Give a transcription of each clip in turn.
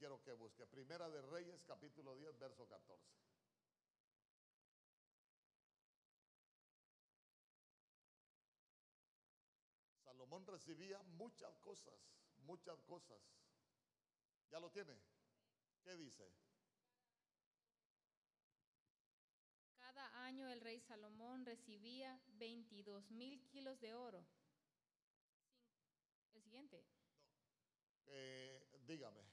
quiero que busque. Primera de Reyes, capítulo 10, verso 14. Salomón recibía muchas cosas, muchas cosas. ¿Ya lo tiene? ¿Qué dice? Cada año el rey Salomón recibía 22 mil kilos de oro. El siguiente. Eh, dígame.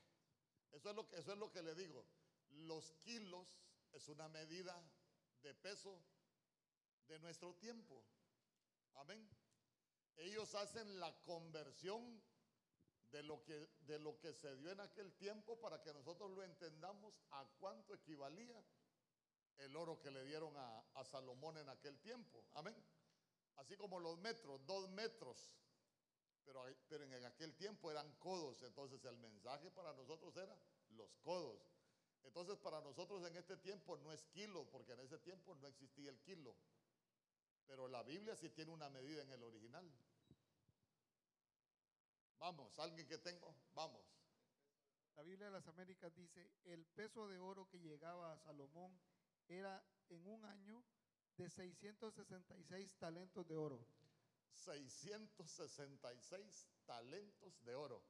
Eso es, lo que, eso es lo que le digo. Los kilos es una medida de peso de nuestro tiempo. Amén. Ellos hacen la conversión de lo que, de lo que se dio en aquel tiempo para que nosotros lo entendamos a cuánto equivalía el oro que le dieron a, a Salomón en aquel tiempo. Amén. Así como los metros, dos metros. Pero, en aquel tiempo eran codos. Entonces el mensaje para nosotros era los codos. Entonces para nosotros en este tiempo no es kilo, porque en ese tiempo no existía el kilo. Pero la Biblia sí tiene una medida en el original. Vamos, alguien que tengo, vamos. La Biblia de las Américas dice, el peso de oro que llegaba a Salomón era en un año de 666 talentos de oro. 666 talentos de oro.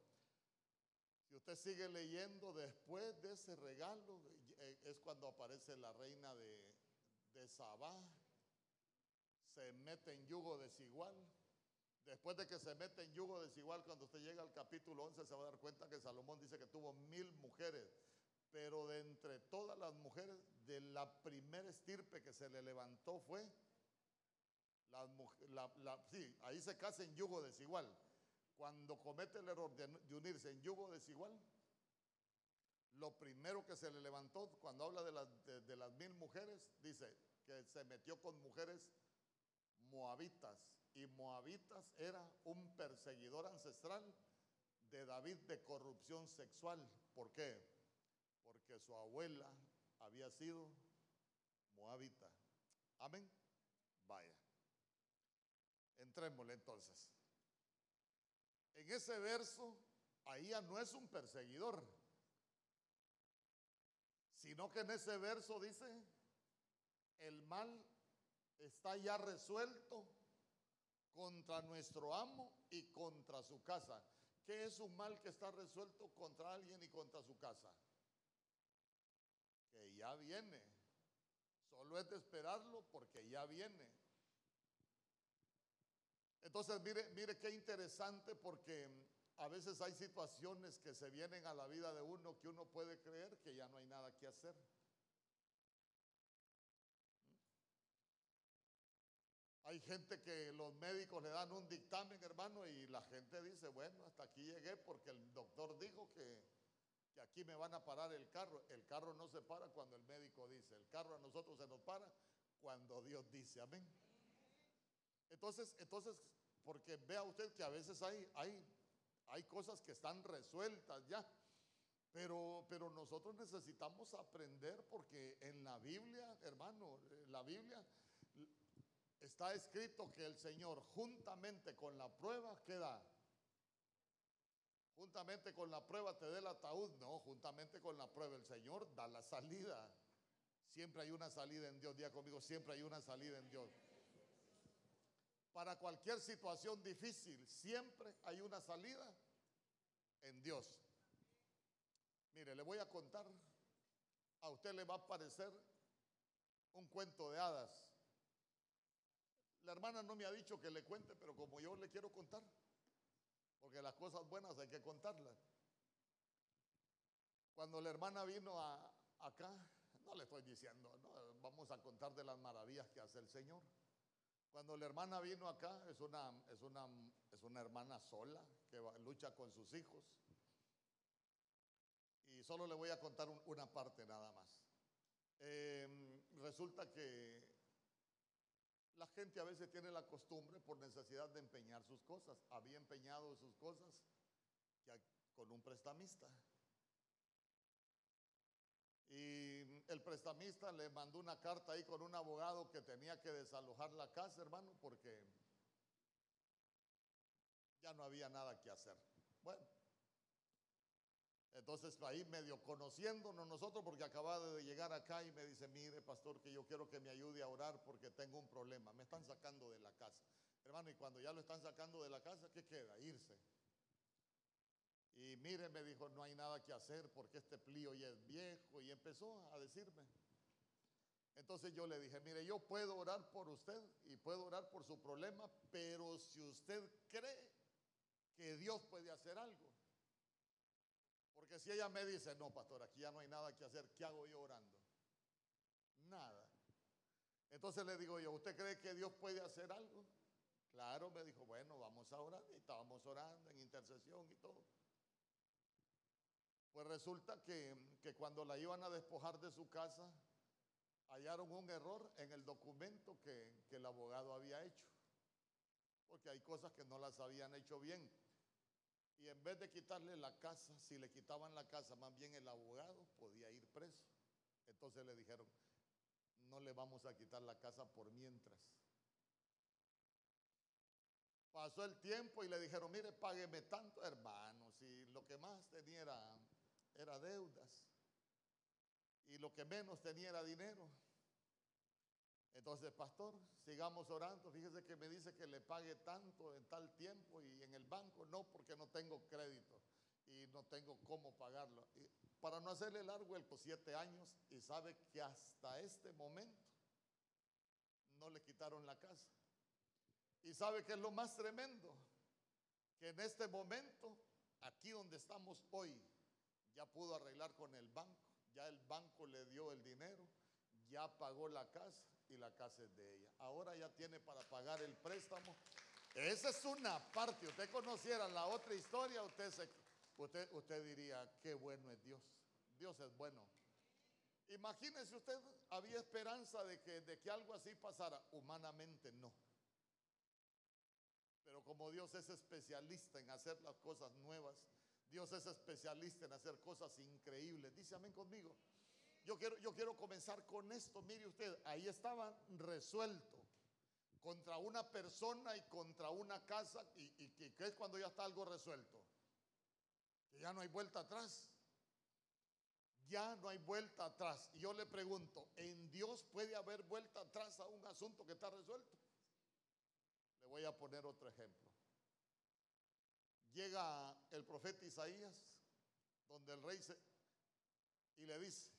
Si usted sigue leyendo después de ese regalo, eh, es cuando aparece la reina de, de Sabá, se mete en yugo desigual. Después de que se mete en yugo desigual, cuando usted llega al capítulo 11, se va a dar cuenta que Salomón dice que tuvo mil mujeres, pero de entre todas las mujeres, de la primera estirpe que se le levantó fue ahí se casa en yugo desigual. Cuando comete el error de, unirse en yugo desigual, lo primero que se le levantó, cuando habla de las, de las mil mujeres, dice que se metió con mujeres moabitas. Y moabitas era un perseguidor ancestral de David de corrupción sexual. ¿Por qué? Porque su abuela había sido moabita. Amén. Vaya. Entrémosle entonces. En ese verso, ahí ya no es un perseguidor, sino que en ese verso dice, el mal está ya resuelto contra nuestro amo y contra su casa. ¿Qué es un mal que está resuelto contra alguien y contra su casa? Que ya viene. Solo es de esperarlo porque ya viene. Entonces, mire, mire qué interesante porque a veces hay situaciones que se vienen a la vida de uno que uno puede creer que ya no hay nada que hacer. Hay gente que los médicos le dan un dictamen, hermano, y la gente dice, bueno, hasta aquí llegué porque el doctor dijo que, que aquí me van a parar el carro. El carro no se para cuando el médico dice, el carro a nosotros se nos para cuando Dios dice, amén. Entonces, entonces, porque vea usted que a veces hay, hay, hay cosas que están resueltas ya, pero, pero nosotros necesitamos aprender porque en la Biblia, hermano, en la Biblia está escrito que el Señor juntamente con la prueba, ¿qué da? Juntamente con la prueba te dé el ataúd. No, juntamente con la prueba el Señor da la salida. Siempre hay una salida en Dios. Día conmigo, siempre hay una salida en Dios. Para cualquier situación difícil, siempre hay una salida en Dios. Mire, le voy a contar, a usted le va a parecer un cuento de hadas. La hermana no me ha dicho que le cuente, pero como yo le quiero contar, porque las cosas buenas hay que contarlas. Cuando la hermana vino acá, no le estoy diciendo, no, vamos a contar de las maravillas que hace el Señor. Cuando la hermana vino acá, es una, es una, es una hermana sola que lucha con sus hijos. Y solo le voy a contar un- una parte nada más. Eh, resulta que la gente a veces tiene la costumbre por necesidad de empeñar sus cosas. Había empeñado sus cosas con un prestamista. Y el prestamista le mandó una carta ahí con un abogado que tenía que desalojar la casa, hermano, porque ya no había nada que hacer. Bueno, entonces ahí medio conociéndonos nosotros porque acababa de llegar acá y me dice, mire pastor que yo quiero que me ayude a orar porque tengo un problema, me están sacando de la casa. Hermano, y cuando ya lo están sacando de la casa, ¿qué queda? Irse. Y mire, me dijo, no hay nada que hacer porque este plío ya es viejo y empezó a decirme. Entonces yo le dije, mire, yo puedo orar por usted y puedo orar por su problema, pero si usted cree que Dios puede hacer algo. Porque si ella me dice, no, pastor, aquí ya no hay nada que hacer, ¿qué hago yo orando? Nada. Entonces le digo yo, ¿usted cree que Dios puede hacer algo? Claro, me dijo, bueno, vamos a orar. Y estábamos orando en intercesión y todo. Pues resulta que, que cuando la iban a despojar de su casa, hallaron un error en el documento que, que el abogado había hecho. Porque hay cosas que no las habían hecho bien. Y en vez de quitarle la casa, si le quitaban la casa, más bien el abogado podía ir preso. Entonces le dijeron, no le vamos a quitar la casa por mientras. Pasó el tiempo y le dijeron, mire, págueme tanto, hermano, si lo que más tenía era, era deudas y lo que menos tenía era dinero. Entonces, pastor, sigamos orando. Fíjese que me dice que le pague tanto en tal tiempo y en el banco no, porque no tengo crédito y no tengo cómo pagarlo. Para no hacerle largo el siete años y sabe que hasta este momento no le quitaron la casa. Y sabe que es lo más tremendo, que en este momento, aquí donde estamos hoy, ya pudo arreglar con el banco, ya el banco le dio el dinero, ya pagó la casa y la casa es de ella. Ahora ya tiene para pagar el préstamo. Esa es una parte. Usted conociera la otra historia, usted, usted, usted diría, qué bueno es Dios. Dios es bueno. Imagínese usted, había esperanza de que, de que algo así pasara. Humanamente no. Pero como Dios es especialista en hacer las cosas nuevas, Dios es especialista en hacer cosas increíbles. Dice amén conmigo. Yo quiero, yo quiero comenzar con esto. Mire usted, ahí estaba resuelto contra una persona y contra una casa. ¿Y, y qué es cuando ya está algo resuelto? Que ya no hay vuelta atrás. Ya no hay vuelta atrás. Y yo le pregunto, ¿en Dios puede haber vuelta atrás a un asunto que está resuelto? Le voy a poner otro ejemplo. Llega el profeta Isaías, donde el rey se, y le dice,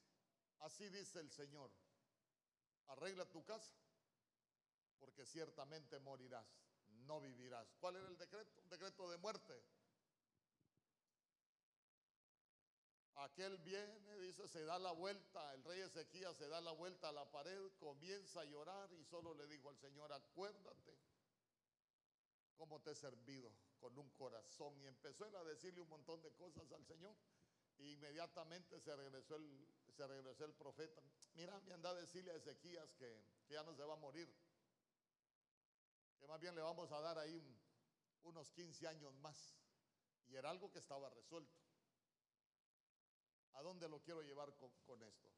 Así dice el Señor, arregla tu casa, porque ciertamente morirás, no vivirás. ¿Cuál era el decreto? Un decreto de muerte. Aquel viene, dice, se da la vuelta, el rey Ezequías se da la vuelta a la pared, comienza a llorar y solo le dijo al Señor, acuérdate cómo te he servido con un corazón. Y empezó él a decirle un montón de cosas al Señor. Y inmediatamente se regresó el, se regresó el profeta. Mira, me anda a decirle a Ezequías que, ya no se va a morir. Que más bien le vamos a dar ahí unos 15 años más. Y era algo que estaba resuelto. ¿A dónde lo quiero llevar con, con esto?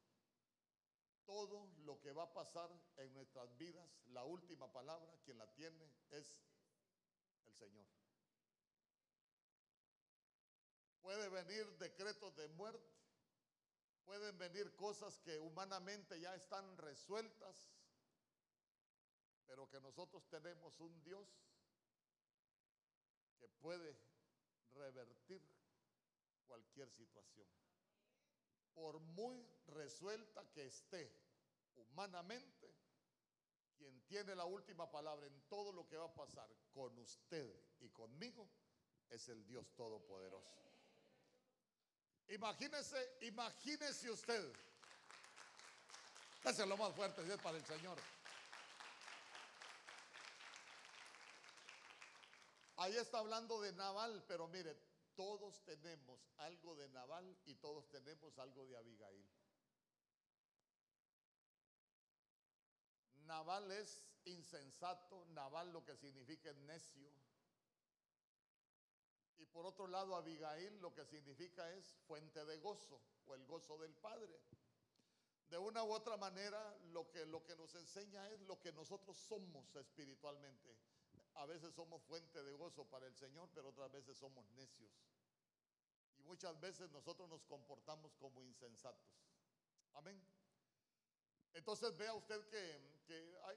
Todo lo que va a pasar en nuestras vidas, la última palabra, quien la tiene es el Señor. Puede venir decretos de muerte, pueden venir cosas que humanamente ya están resueltas, pero que nosotros tenemos un Dios que puede revertir cualquier situación. Por muy resuelta que esté humanamente, quien tiene la última palabra en todo lo que va a pasar con usted y conmigo es el Dios Todopoderoso. Imagínese, imagínese usted. es lo más fuerte, es para el Señor. Ahí está hablando de Naval, pero mire, todos tenemos algo de Naval y todos tenemos algo de Abigail. Naval es insensato, Naval lo que significa es necio. Y por otro lado, Abigail lo que significa es fuente de gozo o el gozo del Padre. De una u otra manera, lo que, lo que nos enseña es lo que nosotros somos espiritualmente. A veces somos fuente de gozo para el Señor, pero otras veces somos necios. Y muchas veces nosotros nos comportamos como insensatos. Amén. Entonces vea usted que,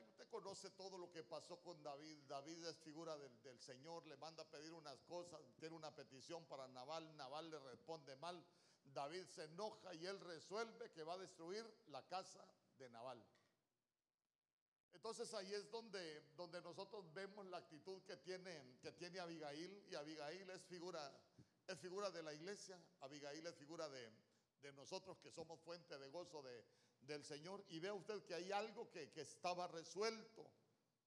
usted conoce todo lo que pasó con David. David es figura del, del, Señor, le manda a pedir unas cosas, tiene una petición para Naval, Naval le responde mal. David se enoja y él resuelve que va a destruir la casa de Naval. Entonces ahí es donde, donde nosotros vemos la actitud que tiene, que tiene Abigail y Abigail es figura, es figura de la iglesia, Abigail es figura de, de nosotros que somos fuente de gozo de, del Señor y vea usted que hay algo que, que estaba resuelto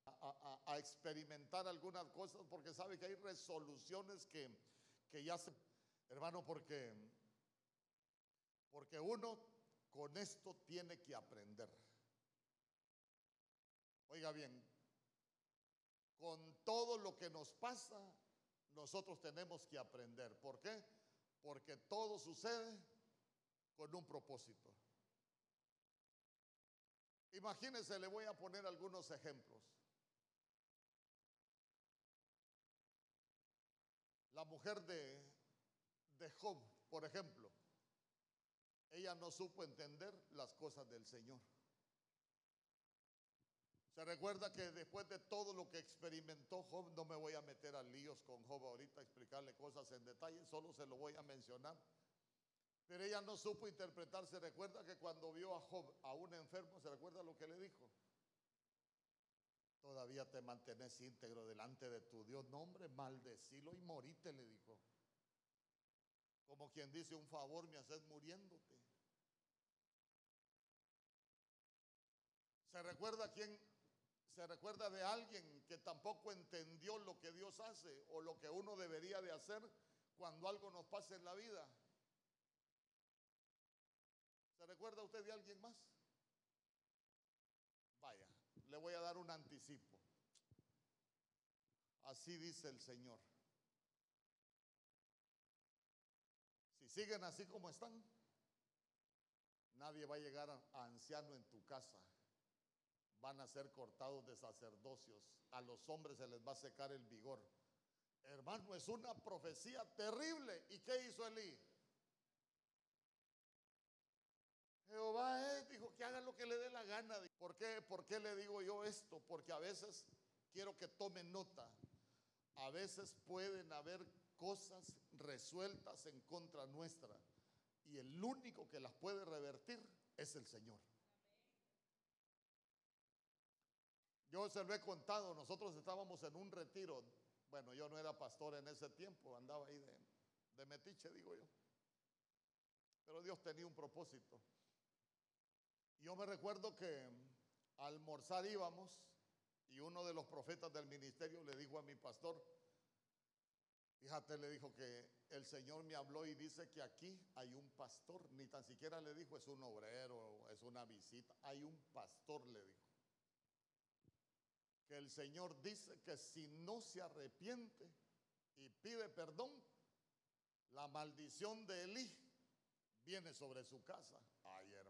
a, experimentar algunas cosas porque sabe que hay resoluciones que, que ya se... Hermano, porque, porque uno con esto tiene que aprender. Oiga bien, con todo lo que nos pasa, nosotros tenemos que aprender. ¿Por qué? Porque todo sucede con un propósito. Imagínense, le voy a poner algunos ejemplos. La mujer de, de Job, por ejemplo, ella no supo entender las cosas del Señor. Se recuerda que después de todo lo que experimentó Job, no me voy a meter a líos con Job ahorita, explicarle cosas en detalle, solo se lo voy a mencionar. Pero ella no supo interpretar. Se recuerda que cuando vio a Job, a un enfermo, ¿se recuerda lo que le dijo? Todavía te mantenés íntegro delante de tu Dios. No, hombre, maldecilo y morite, le dijo. Como quien dice, un favor me haces muriéndote. ¿Se recuerda quién se recuerda de alguien que tampoco entendió lo que Dios hace o lo que uno debería de hacer cuando algo nos pasa en la vida. ¿Se recuerda usted de alguien más? Vaya, le voy a dar un anticipo. Así dice el Señor. Si siguen así como están, nadie va a llegar a anciano en tu casa van a ser cortados de sacerdocios. A los hombres se les va a secar el vigor. Hermano, es una profecía terrible. ¿Y qué hizo Elí? Jehová dijo que haga lo que le dé la gana. ¿Por qué? ¿Por qué le digo yo esto? Porque a veces quiero que tomen nota. A veces pueden haber cosas resueltas en contra nuestra. Y el único que las puede revertir es el Señor. Yo se lo he contado, nosotros estábamos en un retiro. Bueno, yo no era pastor en ese tiempo, andaba ahí de metiche, digo yo. Pero Dios tenía un propósito. Yo me recuerdo que al almorzar íbamos y uno de los profetas del ministerio le dijo a mi pastor, fíjate, le dijo que el Señor me habló y dice que aquí hay un pastor, ni tan siquiera le dijo es un obrero, es una visita, hay un pastor, le dijo que el Señor dice que si no se arrepiente y pide perdón, la maldición de Elí viene sobre su casa. Ay, hermano,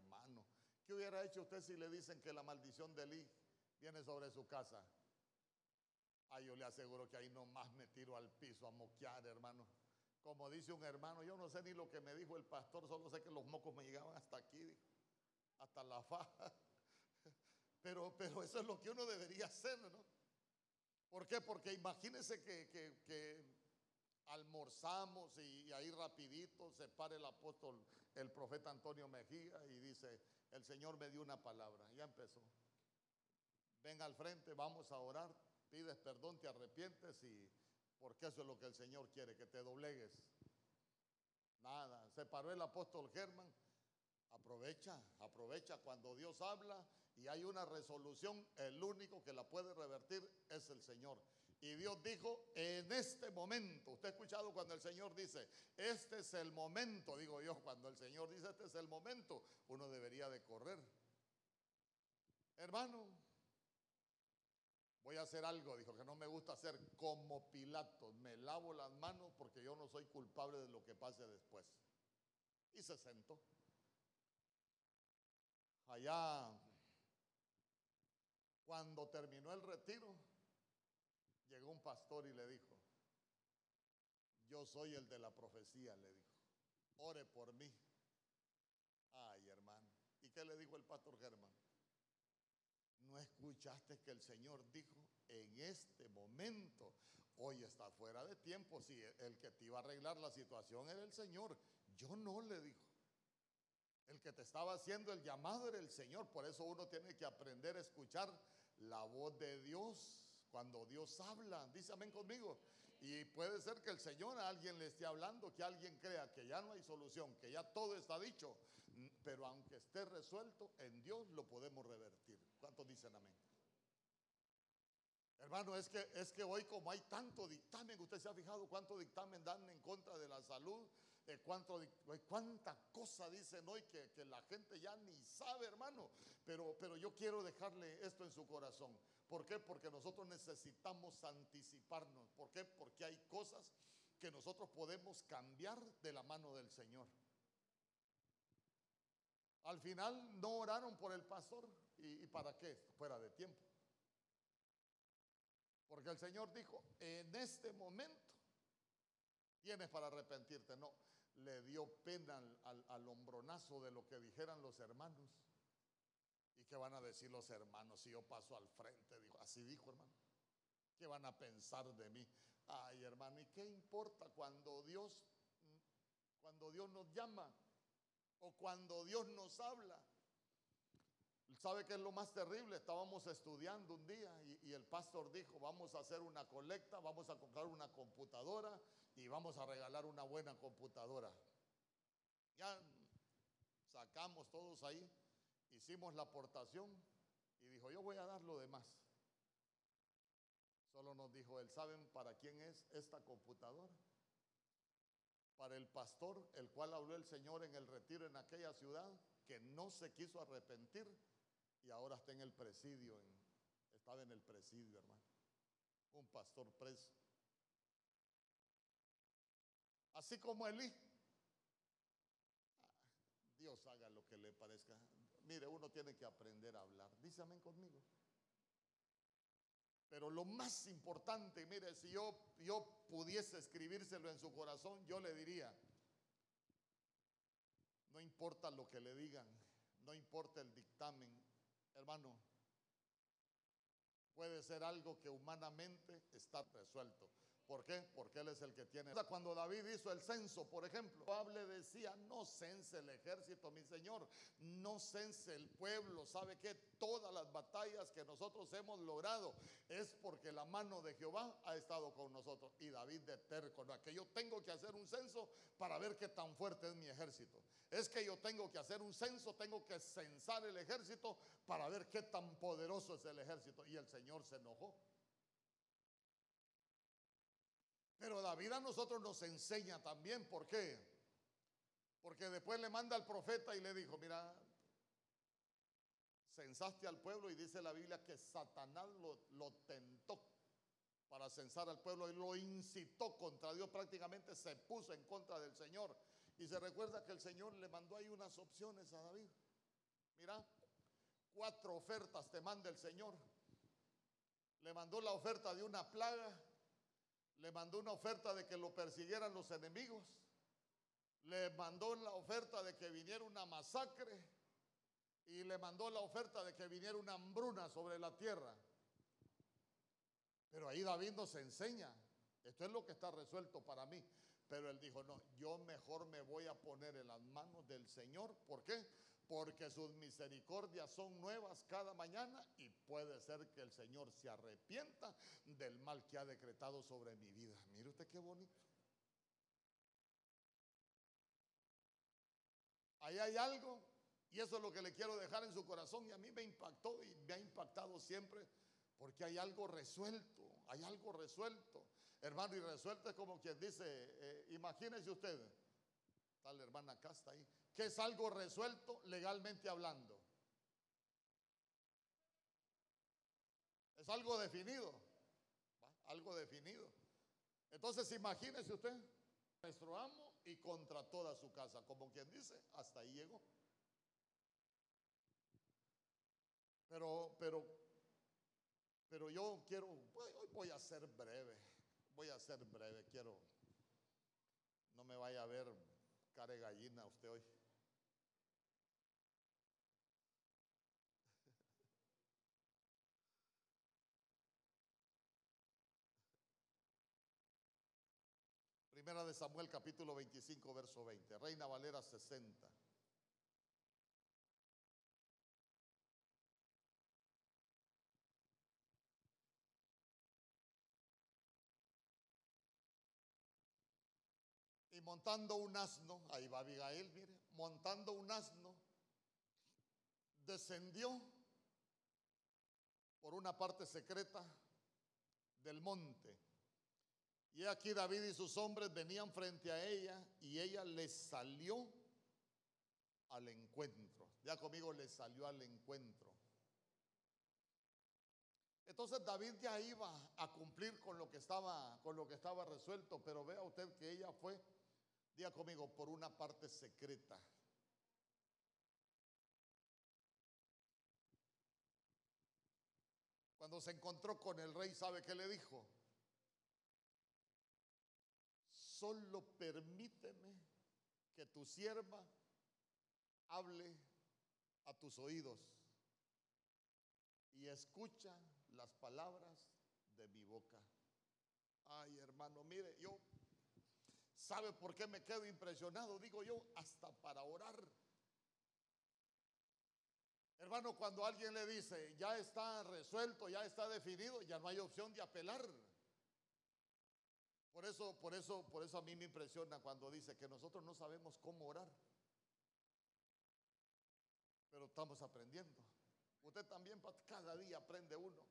¿qué hubiera hecho usted si le dicen que la maldición de Elí viene sobre su casa? Ay, yo le aseguro que ahí nomás me tiro al piso a moquear, hermano. Como dice un hermano, yo no sé ni lo que me dijo el pastor, solo sé que los mocos me llegaban hasta aquí, hasta la faja. Pero, pero eso es lo que uno debería hacer, ¿no? ¿Por qué? Porque imagínense que, que, que almorzamos y, ahí rapidito se para el apóstol, el profeta Antonio Mejía y dice, el Señor me dio una palabra. Ya empezó. Ven al frente, vamos a orar, pides perdón, te arrepientes y porque eso es lo que el Señor quiere, que te doblegues. Nada, se paró el apóstol Germán. Aprovecha, aprovecha cuando Dios habla y hay una resolución, el único que la puede revertir es el Señor. Y Dios dijo, en este momento, usted ha escuchado cuando el Señor dice, este es el momento, digo yo, cuando el Señor dice, este es el momento, uno debería de correr. Hermano, voy a hacer algo, dijo que no me gusta hacer como Pilato, me lavo las manos porque yo no soy culpable de lo que pase después. Y se sentó. Allá cuando terminó el retiro, llegó un pastor y le dijo, yo soy el de la profecía, le dijo. ore por mí. Ay, hermano. ¿Y qué le dijo el pastor Germán? ¿No escuchaste que el Señor dijo en este momento? Hoy está fuera de tiempo. Si el que te iba a arreglar la situación era el Señor. Yo no le dijo. El que te estaba haciendo el llamado era el Señor. Por eso uno tiene que aprender a escuchar la voz de Dios cuando Dios habla. Dice amén conmigo. Y puede ser que el Señor a alguien le esté hablando, que alguien crea que ya no hay solución, que ya todo está dicho. Pero aunque esté resuelto, en Dios lo podemos revertir. ¿Cuántos dicen amén? Hermano, es que, es que hoy como hay tanto dictamen, usted se ha fijado cuánto dictamen dan en contra de la salud, eh, cuánto, cuánta cosa dicen hoy que, que, la gente ya ni sabe, hermano. Pero, pero yo quiero dejarle esto en su corazón. ¿Por qué? Porque nosotros necesitamos anticiparnos. ¿Por qué? Porque hay cosas que nosotros podemos cambiar de la mano del Señor. Al final no oraron por el pastor. ¿Y, para qué? Fuera de tiempo. Porque el Señor dijo, en este momento tienes para arrepentirte. No, le dio pena al, al, hombronazo de lo que dijeran los hermanos. ¿Y qué van a decir los hermanos si yo paso al frente? Dijo, así dijo hermano. ¿Qué van a pensar de mí? Ay, hermano, ¿y qué importa cuando Dios, cuando Dios nos llama o cuando Dios nos habla? ¿Sabe qué es lo más terrible? Estábamos estudiando un día y, el pastor dijo, vamos a hacer una colecta, vamos a comprar una computadora y vamos a regalar una buena computadora. Ya sacamos todos ahí, hicimos la aportación y dijo, yo voy a dar lo demás. Solo nos dijo, él, ¿saben para quién es esta computadora? Para el pastor, el cual habló el Señor en el retiro en aquella ciudad, que no se quiso arrepentir y ahora está en el presidio, estaba en el presidio, hermano. Un pastor preso. Así como Elí. Dios haga lo que le parezca. Mire, uno tiene que aprender a hablar. Dice amén conmigo. Pero lo más importante, mire, si yo, yo pudiese escribírselo en su corazón, yo le diría, no importa lo que le digan, no importa el dictamen, hermano, puede ser algo que humanamente está resuelto. ¿Por qué? Porque Él es el que tiene. Cuando David hizo el censo, por ejemplo, Pablo decía, no cense el ejército, mi Señor, no cense el pueblo. ¿Sabe qué? Todas las batallas que nosotros hemos logrado es porque la mano de Jehová ha estado con nosotros. Y David de terco, no, que yo tengo que hacer un censo para ver qué tan fuerte es mi ejército. Es que yo tengo que hacer un censo, tengo que censar el ejército para ver qué tan poderoso es el ejército. Y el Señor se enojó. Pero David a nosotros nos enseña también. ¿Por qué? Porque después le manda al profeta y le dijo, mira, censaste al pueblo y dice la Biblia que Satanás lo, lo tentó para censar al pueblo y lo incitó contra Dios, prácticamente se puso en contra del Señor. Y se recuerda que el Señor le mandó ahí unas opciones a David. Mira, cuatro ofertas te manda el Señor. Le mandó la oferta de una plaga, le mandó una oferta de que lo persiguieran los enemigos, le mandó la oferta de que viniera una masacre y le mandó la oferta de que viniera una hambruna sobre la tierra. Pero ahí David nos enseña, esto es lo que está resuelto para mí. Pero él dijo, no, yo mejor me voy a poner en las manos del Señor. ¿Por qué? Porque sus misericordias son nuevas cada mañana y puede ser que el Señor se arrepienta del mal que ha decretado sobre mi vida. Mire usted qué bonito. Ahí hay algo y eso es lo que le quiero dejar en su corazón y a mí me impactó y me ha impactado siempre porque hay algo resuelto, hay algo resuelto. Hermano, y resuelto es como quien dice, eh, imagínese usted, tal hermana acá está ahí, que es algo resuelto legalmente hablando. Es algo definido, algo definido. Entonces imagínese usted, nuestro amo y contra toda su casa, como quien dice, hasta ahí llegó. Pero, pero, pero yo quiero, hoy voy a ser breve, voy a ser breve, quiero, no me vaya a ver care gallina usted hoy. De Samuel capítulo 25 verso 20. Reina Valera 60. Y montando un asno, ahí va Abigail, mire, montando un asno, descendió por una parte secreta del monte. Y aquí David y sus hombres venían frente a ella y ella les salió al encuentro. Ya conmigo le salió al encuentro. Entonces David ya iba a cumplir con lo que estaba con lo que estaba resuelto, pero vea usted que ella fue Diga conmigo, por una parte secreta. Cuando se encontró con el rey, ¿sabe qué le dijo? Solo permíteme que tu sierva hable a tus oídos y escucha las palabras de mi boca. Ay, hermano, mire, yo ¿Sabe por qué me quedo impresionado? Digo yo, hasta para orar. Hermano, cuando alguien le dice, ya está resuelto, ya está definido, ya no hay opción de apelar. Por eso, por eso, por eso a mí me impresiona cuando dice que nosotros no sabemos cómo orar. Pero estamos aprendiendo. Usted también cada día aprende uno.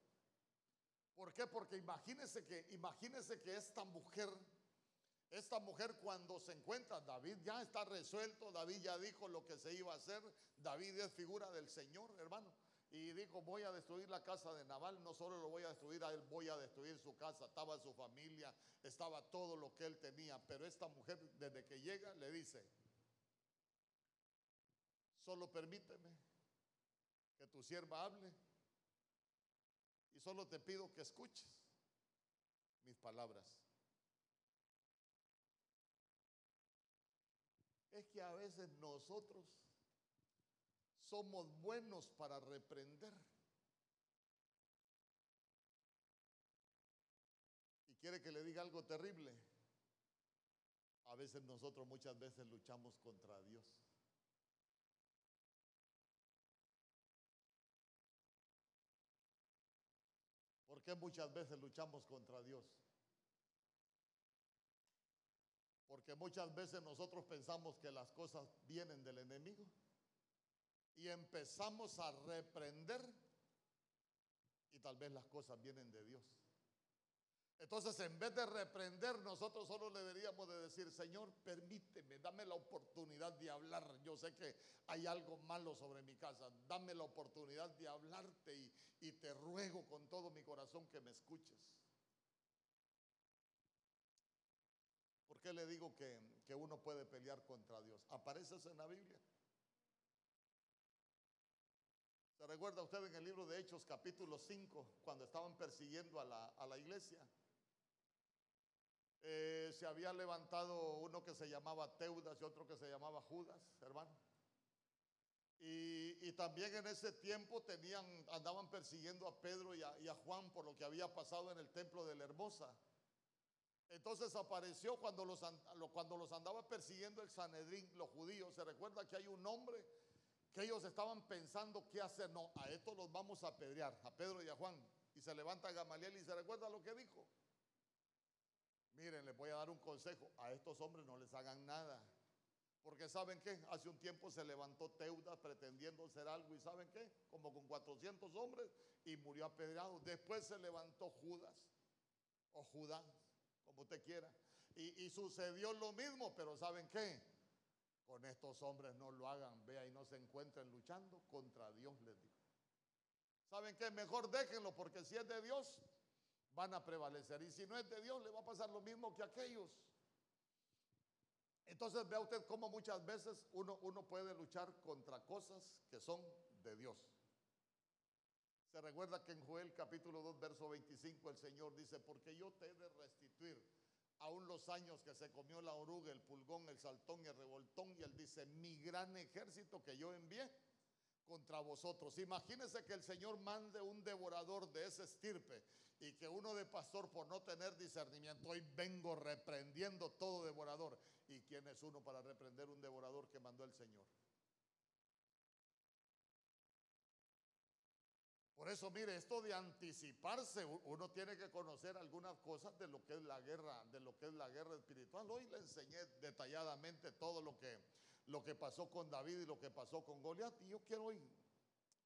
¿Por qué? Porque imagínese que, imagínese que esta mujer esta mujer cuando se encuentra, David ya está resuelto, David ya dijo lo que se iba a hacer, David es figura del Señor, hermano. Y dijo, voy a destruir la casa de Naval, no solo lo voy a destruir a él, voy a destruir su casa, estaba su familia, estaba todo lo que él tenía. Pero esta mujer desde que llega le dice, solo permíteme que tu sierva hable y solo te pido que escuches mis palabras. es que a veces nosotros somos buenos para reprender. Y quiere que le diga algo terrible. A veces nosotros muchas veces luchamos contra Dios. ¿Por qué muchas veces luchamos contra Dios? Porque muchas veces nosotros pensamos que las cosas vienen del enemigo y empezamos a reprender y tal vez las cosas vienen de Dios. Entonces, en vez de reprender, nosotros solo le deberíamos de decir, Señor, permíteme, dame la oportunidad de hablar. Yo sé que hay algo malo sobre mi casa. Dame la oportunidad de hablarte y, y te ruego con todo mi corazón que me escuches. ¿Por qué le digo que, uno puede pelear contra Dios? ¿Aparece eso en la Biblia? Recuerda usted en el libro de Hechos capítulo 5, cuando estaban persiguiendo a la, iglesia? Eh, se había levantado uno que se llamaba Teudas y otro que se llamaba Judas, hermano. Y, también en ese tiempo tenían, andaban persiguiendo a Pedro y a, y a Juan por lo que había pasado en el templo de la Hermosa. Entonces apareció cuando los, cuando los andaba persiguiendo el Sanedrín, los judíos. Se recuerda que hay un hombre que ellos estaban pensando qué hacer. No, a estos los vamos a apedrear, a Pedro y a Juan. Y se levanta Gamaliel y se recuerda lo que dijo. Miren, les voy a dar un consejo. A estos hombres no les hagan nada. Porque ¿saben qué? Hace un tiempo se levantó Teudas pretendiendo ser algo y ¿saben qué? Como con 400 hombres y murió apedreado. Después se levantó Judas o Judá como usted quiera. Y, sucedió lo mismo, pero ¿saben qué? Con estos hombres no lo hagan, vea y no se encuentren luchando contra Dios, les digo. ¿Saben qué? Mejor déjenlo, porque si es de Dios, van a prevalecer. Y si no es de Dios, le va a pasar lo mismo que aquellos. Entonces vea usted cómo muchas veces uno, uno puede luchar contra cosas que son de Dios. Se recuerda que en Joel capítulo 2, verso 25, el Señor dice, porque yo te he de restituir aún los años que se comió la oruga, el pulgón, el saltón y el revoltón, y él dice, mi gran ejército que yo envié contra vosotros. Imagínense que el Señor mande un devorador de ese estirpe y que uno de pastor por no tener discernimiento, hoy vengo reprendiendo todo devorador. ¿Y quién es uno para reprender un devorador que mandó el Señor? Por eso, mire, esto de anticiparse, uno tiene que conocer algunas cosas de lo que es la guerra, de lo que es la guerra espiritual. Hoy le enseñé detalladamente todo lo que, lo que pasó con David y lo que pasó con Goliat. Y yo quiero hoy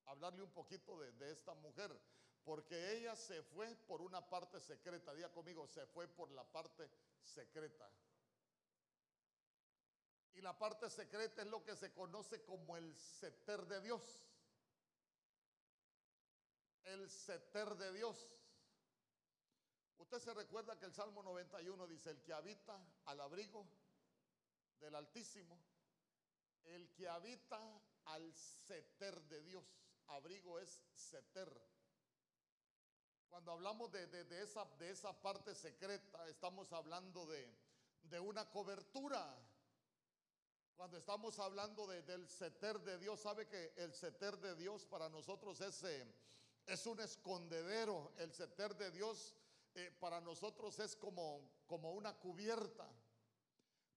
hablarle un poquito de, esta mujer, porque ella se fue por una parte secreta. Diga conmigo, se fue por la parte secreta. Y la parte secreta es lo que se conoce como el seter de Dios el seter de Dios. Usted se recuerda que el Salmo 91 dice, el que habita al abrigo del Altísimo, el que habita al seter de Dios, abrigo es seter. Cuando hablamos de, esa, de esa, parte secreta, estamos hablando de, una cobertura. Cuando estamos hablando del seter de Dios, sabe que el seter de Dios para nosotros es... Eh, es un escondedero. El seter de Dios eh, para nosotros es como, como una cubierta.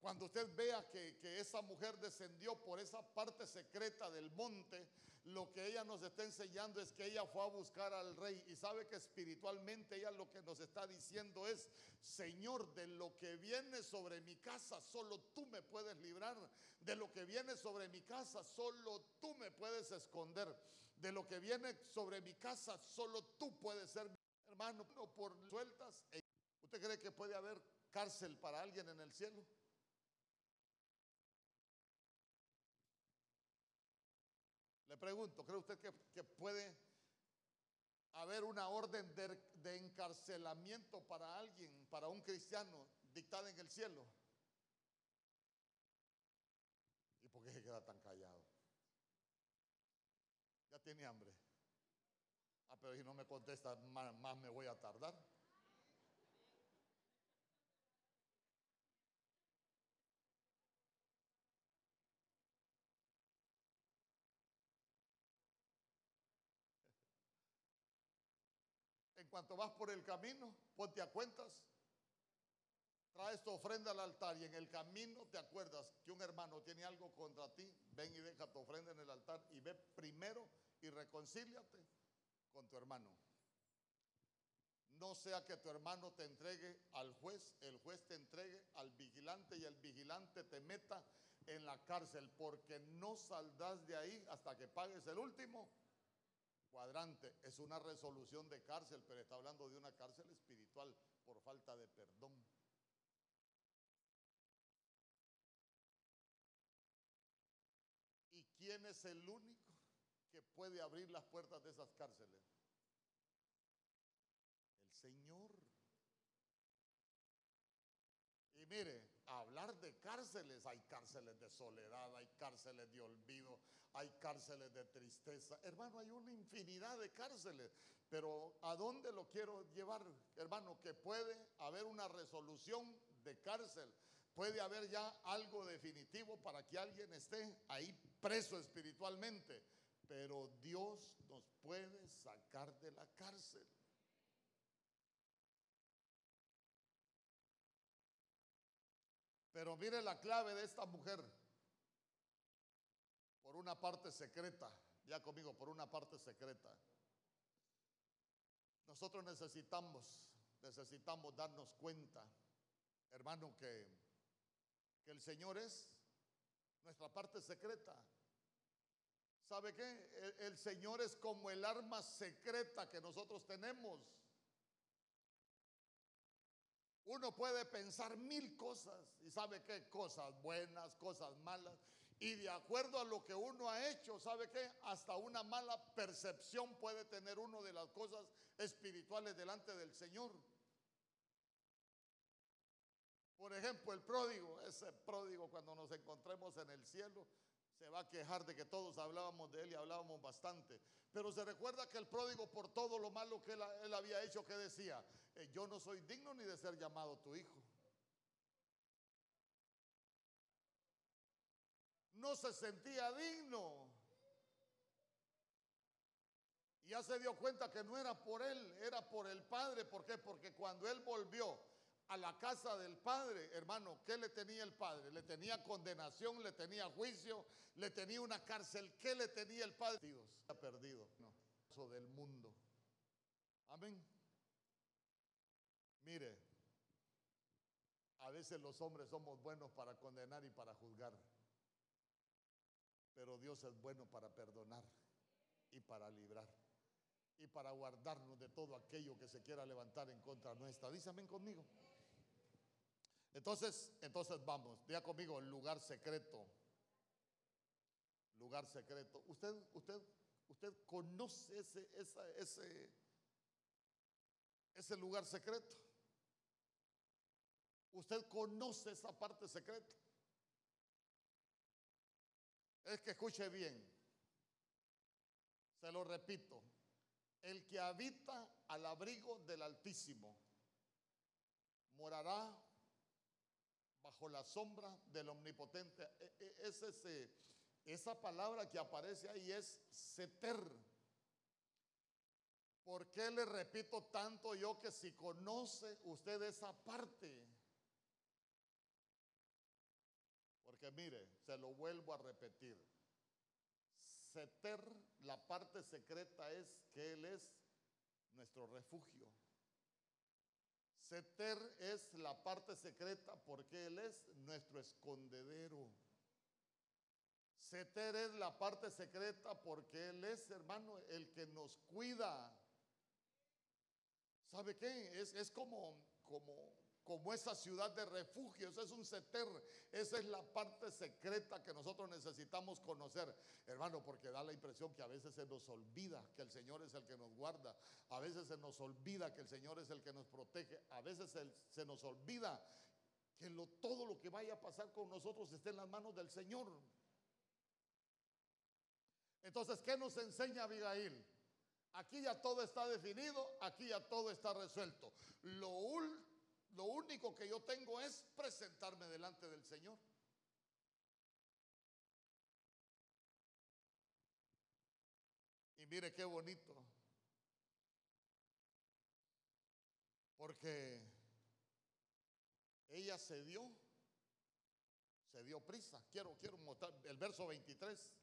Cuando usted vea que, que, esa mujer descendió por esa parte secreta del monte, lo que ella nos está enseñando es que ella fue a buscar al rey y sabe que espiritualmente ella lo que nos está diciendo es, Señor, de lo que viene sobre mi casa, solo tú me puedes librar. De lo que viene sobre mi casa, solo tú me puedes esconder de lo que viene sobre mi casa, solo tú puedes ser mi hermano. Pero por sueltas, eh, ¿usted cree que puede haber cárcel para alguien en el cielo? Le pregunto, ¿cree usted que, puede haber una orden de, de, encarcelamiento para alguien, para un cristiano, dictada en el cielo? ¿Y por qué se queda tan callado? Tiene hambre. Ah, pero si no me contesta, más, me voy a tardar. En cuanto vas por el camino, ponte a cuentas, traes tu ofrenda al altar y en el camino te acuerdas que un hermano tiene algo contra ti, ven y deja tu ofrenda en el altar y ve primero y reconcíliate con tu hermano. No sea que tu hermano te entregue al juez, el juez te entregue al vigilante y el vigilante te meta en la cárcel porque no saldrás de ahí hasta que pagues el último cuadrante. Es una resolución de cárcel, pero está hablando de una cárcel espiritual por falta de perdón. ¿Y quién es el único? Puede abrir las puertas de esas cárceles? El Señor. Y mire, hablar de cárceles, hay cárceles de soledad, hay cárceles de olvido, hay cárceles de tristeza. Hermano, hay una infinidad de cárceles, pero ¿a dónde lo quiero llevar? Hermano, que puede haber una resolución de cárcel, puede haber ya algo definitivo para que alguien esté ahí preso espiritualmente pero Dios nos puede sacar de la cárcel. Pero mire la clave de esta mujer. Por una parte secreta, ya conmigo, por una parte secreta. Nosotros necesitamos, necesitamos darnos cuenta, hermano, que, que el Señor es nuestra parte secreta. ¿Sabe qué? El, Señor es como el arma secreta que nosotros tenemos. Uno puede pensar mil cosas y sabe qué, cosas buenas, cosas malas. Y de acuerdo a lo que uno ha hecho, ¿sabe qué? Hasta una mala percepción puede tener uno de las cosas espirituales delante del Señor. Por ejemplo, el pródigo, ese pródigo cuando nos encontremos en el cielo, se va a quejar de que todos hablábamos de él y hablábamos bastante. Pero se recuerda que el pródigo por todo lo malo que él, había hecho, que decía, eh, yo no soy digno ni de ser llamado tu hijo. No se sentía digno. y Ya se dio cuenta que no era por él, era por el Padre. ¿Por qué? Porque cuando él volvió a la casa del Padre, hermano, ¿qué le tenía el Padre? Le tenía condenación, le tenía juicio, le tenía una cárcel. ¿Qué le tenía el Padre? Ha perdido, no, eso del mundo. Amén. Mire, a veces los hombres somos buenos para condenar y para juzgar, pero Dios es bueno para perdonar y para librar y para guardarnos de todo aquello que se quiera levantar en contra nuestra. Amén conmigo. Entonces, entonces vamos, diga conmigo, lugar secreto. Lugar secreto. Usted, usted, usted conoce ese, ese, ese lugar secreto. Usted conoce esa parte secreta. Es que escuche bien. Se lo repito. El que habita al abrigo del Altísimo morará bajo la sombra del Omnipotente. E, e, es ese, esa palabra que aparece ahí es seter. ¿Por qué le repito tanto yo que si conoce usted esa parte? Porque mire, se lo vuelvo a repetir. Seter, la parte secreta es que Él es nuestro refugio. Seter es la parte secreta porque Él es nuestro escondedero. Seter es la parte secreta porque Él es, hermano, el que nos cuida. ¿Sabe qué? Es, es como, como, como esa ciudad de refugios, es un seter, esa es la parte secreta que nosotros necesitamos conocer, hermano, porque da la impresión que a veces se nos olvida que el Señor es el que nos guarda, a veces se nos olvida que el Señor es el que nos protege, a veces se, nos olvida que lo, todo lo que vaya a pasar con nosotros esté en las manos del Señor. Entonces, ¿qué nos enseña Abigail? Aquí ya todo está definido, aquí ya todo está resuelto. Lo último lo único que yo tengo es presentarme delante del Señor. Y mire qué bonito. Porque ella se dio, se dio prisa. Quiero, quiero mostrar el verso 23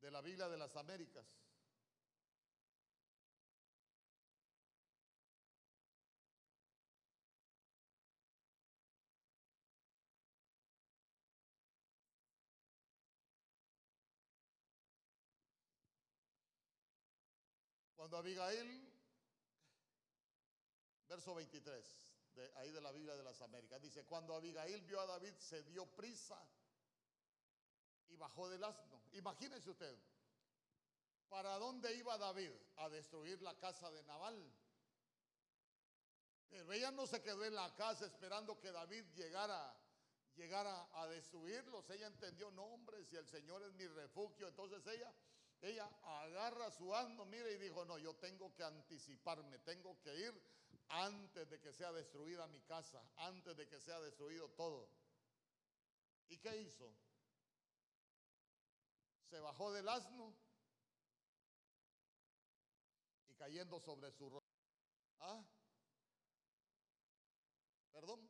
de la Biblia de las Américas. Abigail, verso 23, de ahí de la Biblia de las Américas, dice, cuando Abigail vio a David, se dio prisa y bajó del asno. Imagínense usted, ¿para dónde iba David? A destruir la casa de Nabal. Pero ella no se quedó en la casa esperando que David llegara, llegara a destruirlos. Ella entendió, no hombre, si el Señor es mi refugio, entonces ella ella agarra su asno, mire, y dijo, no, yo tengo que anticiparme, tengo que ir antes de que sea destruida mi casa, antes de que sea destruido todo. ¿Y qué hizo? Se bajó del asno y cayendo sobre su rostro. ¿Ah? ¿Perdón?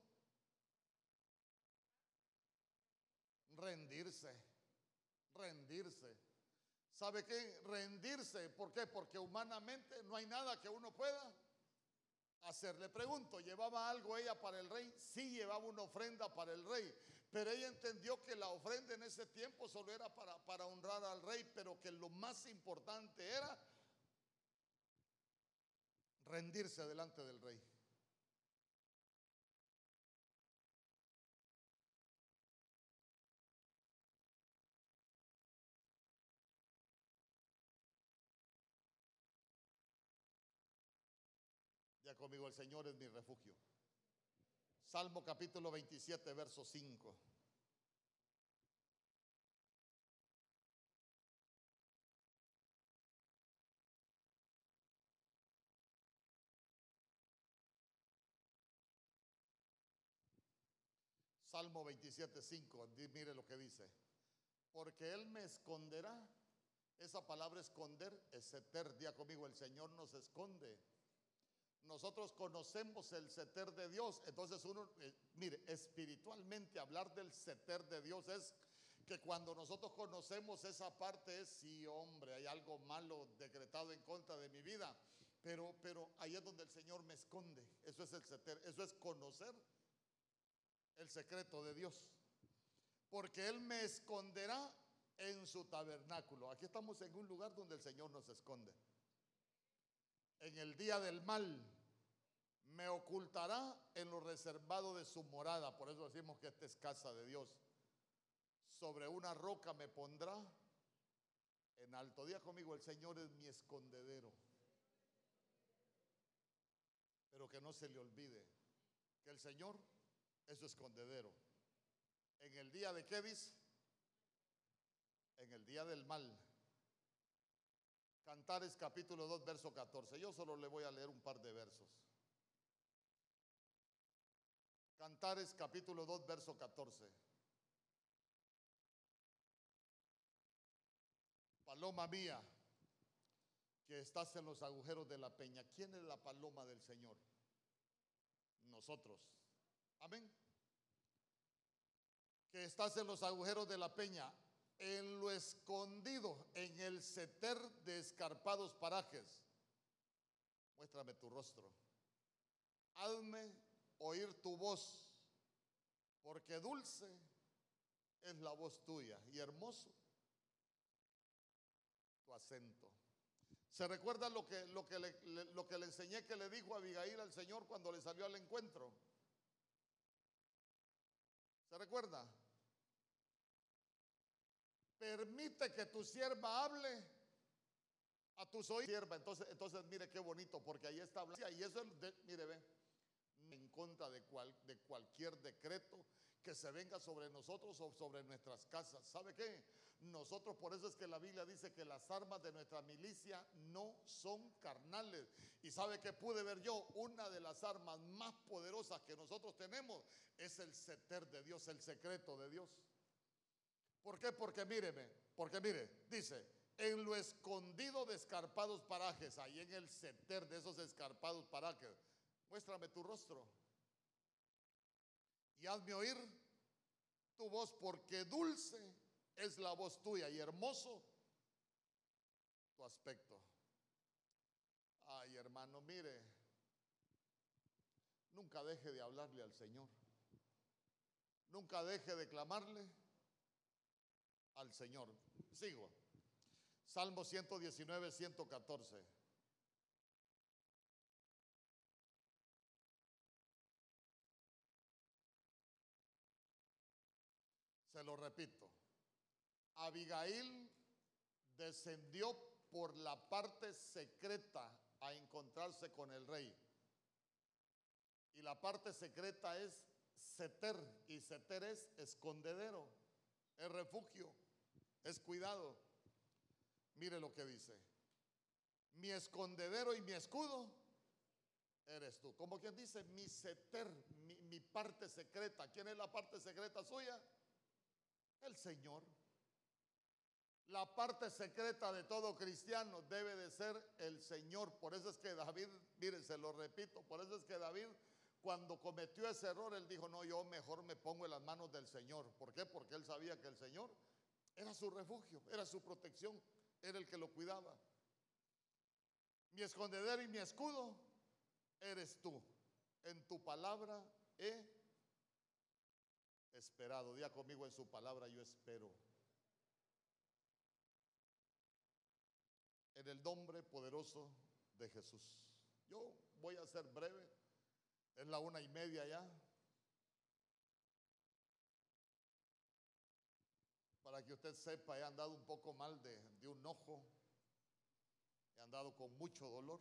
Rendirse, rendirse. ¿Sabe qué? Rendirse. ¿Por qué? Porque humanamente no hay nada que uno pueda hacer. Le pregunto, ¿llevaba algo ella para el rey? Sí, llevaba una ofrenda para el rey. Pero ella entendió que la ofrenda en ese tiempo solo era para, para honrar al rey, pero que lo más importante era rendirse delante del rey. Conmigo, el Señor es mi refugio. Salmo capítulo 27, verso 5. Salmo 27, 5. Mire lo que dice. porque Él me esconderá. Esa palabra esconder es seter. Día conmigo, el Señor nos esconde. Nosotros conocemos el seter de Dios. Entonces uno, eh, mire, espiritualmente hablar del seter de Dios es que cuando nosotros conocemos esa parte es, sí, hombre, hay algo malo decretado en contra de mi vida. Pero, pero ahí es donde el Señor me esconde. Eso es el seter. Eso es conocer el secreto de Dios. Porque Él me esconderá en su tabernáculo. Aquí estamos en un lugar donde el Señor nos esconde. En el día del mal me ocultará en lo reservado de su morada. Por eso decimos que esta es casa de Dios. Sobre una roca me pondrá en alto. Día conmigo, el Señor es mi escondedero. Pero que no se le olvide que el Señor es su escondedero. En el día de qué? En el día del mal. Cantares capítulo 2, verso 14. Yo solo le voy a leer un par de versos. Cantares capítulo 2, verso 14. Paloma mía, que estás en los agujeros de la peña. ¿Quién es la paloma del Señor? Nosotros. Amén. Que estás en los agujeros de la peña, en lo escondido, en el seter de escarpados parajes. Muéstrame tu rostro. Hazme oír tu voz, porque dulce es la voz tuya y hermoso tu acento. ¿Se recuerda lo que, lo, que le, lo que le enseñé que le dijo a Abigail al Señor cuando le salió al encuentro? ¿Se recuerda? Permite que tu sierva hable a tus oídos. Sierva, entonces, entonces mire qué bonito, porque ahí está hablando. Y eso, de, mire, ve, en contra de, cual, de cualquier decreto que se venga sobre nosotros o sobre nuestras casas. ¿Sabe qué? Nosotros por eso es que la Biblia dice que las armas de nuestra milicia no son carnales. Y sabe que pude ver yo, una de las armas más poderosas que nosotros tenemos es el seter de Dios, el secreto de Dios. ¿Por qué? Porque míreme, porque mire, dice, en lo escondido de escarpados parajes, ahí en el seter de esos escarpados parajes, muéstrame tu rostro y hazme oír tu voz, porque dulce es la voz tuya y hermoso tu aspecto. Ay, hermano, mire, nunca deje de hablarle al Señor. Nunca deje de clamarle al Señor. Sigo. Salmo 119, 114. Se lo repito. Abigail descendió por la parte secreta a encontrarse con el rey. Y la parte secreta es seter, y seter es escondedero, es refugio, es cuidado. Mire lo que dice. Mi escondedero y mi escudo eres tú. Como quien dice, mi seter, mi, parte secreta. ¿Quién es la parte secreta suya? El Señor. La parte secreta de todo cristiano debe de ser el Señor. Por eso es que David, miren, se lo repito, por eso es que David cuando cometió ese error, él dijo, no, yo mejor me pongo en las manos del Señor. ¿Por qué? Porque él sabía que el Señor era su refugio, era su protección, era el que lo cuidaba. Mi escondedero y mi escudo eres tú. En tu palabra he esperado. Día conmigo en su palabra yo espero. En el nombre poderoso de Jesús. Yo voy a ser breve. Es la una y media ya. Para que usted sepa, he andado un poco mal de, un ojo. He andado con mucho dolor.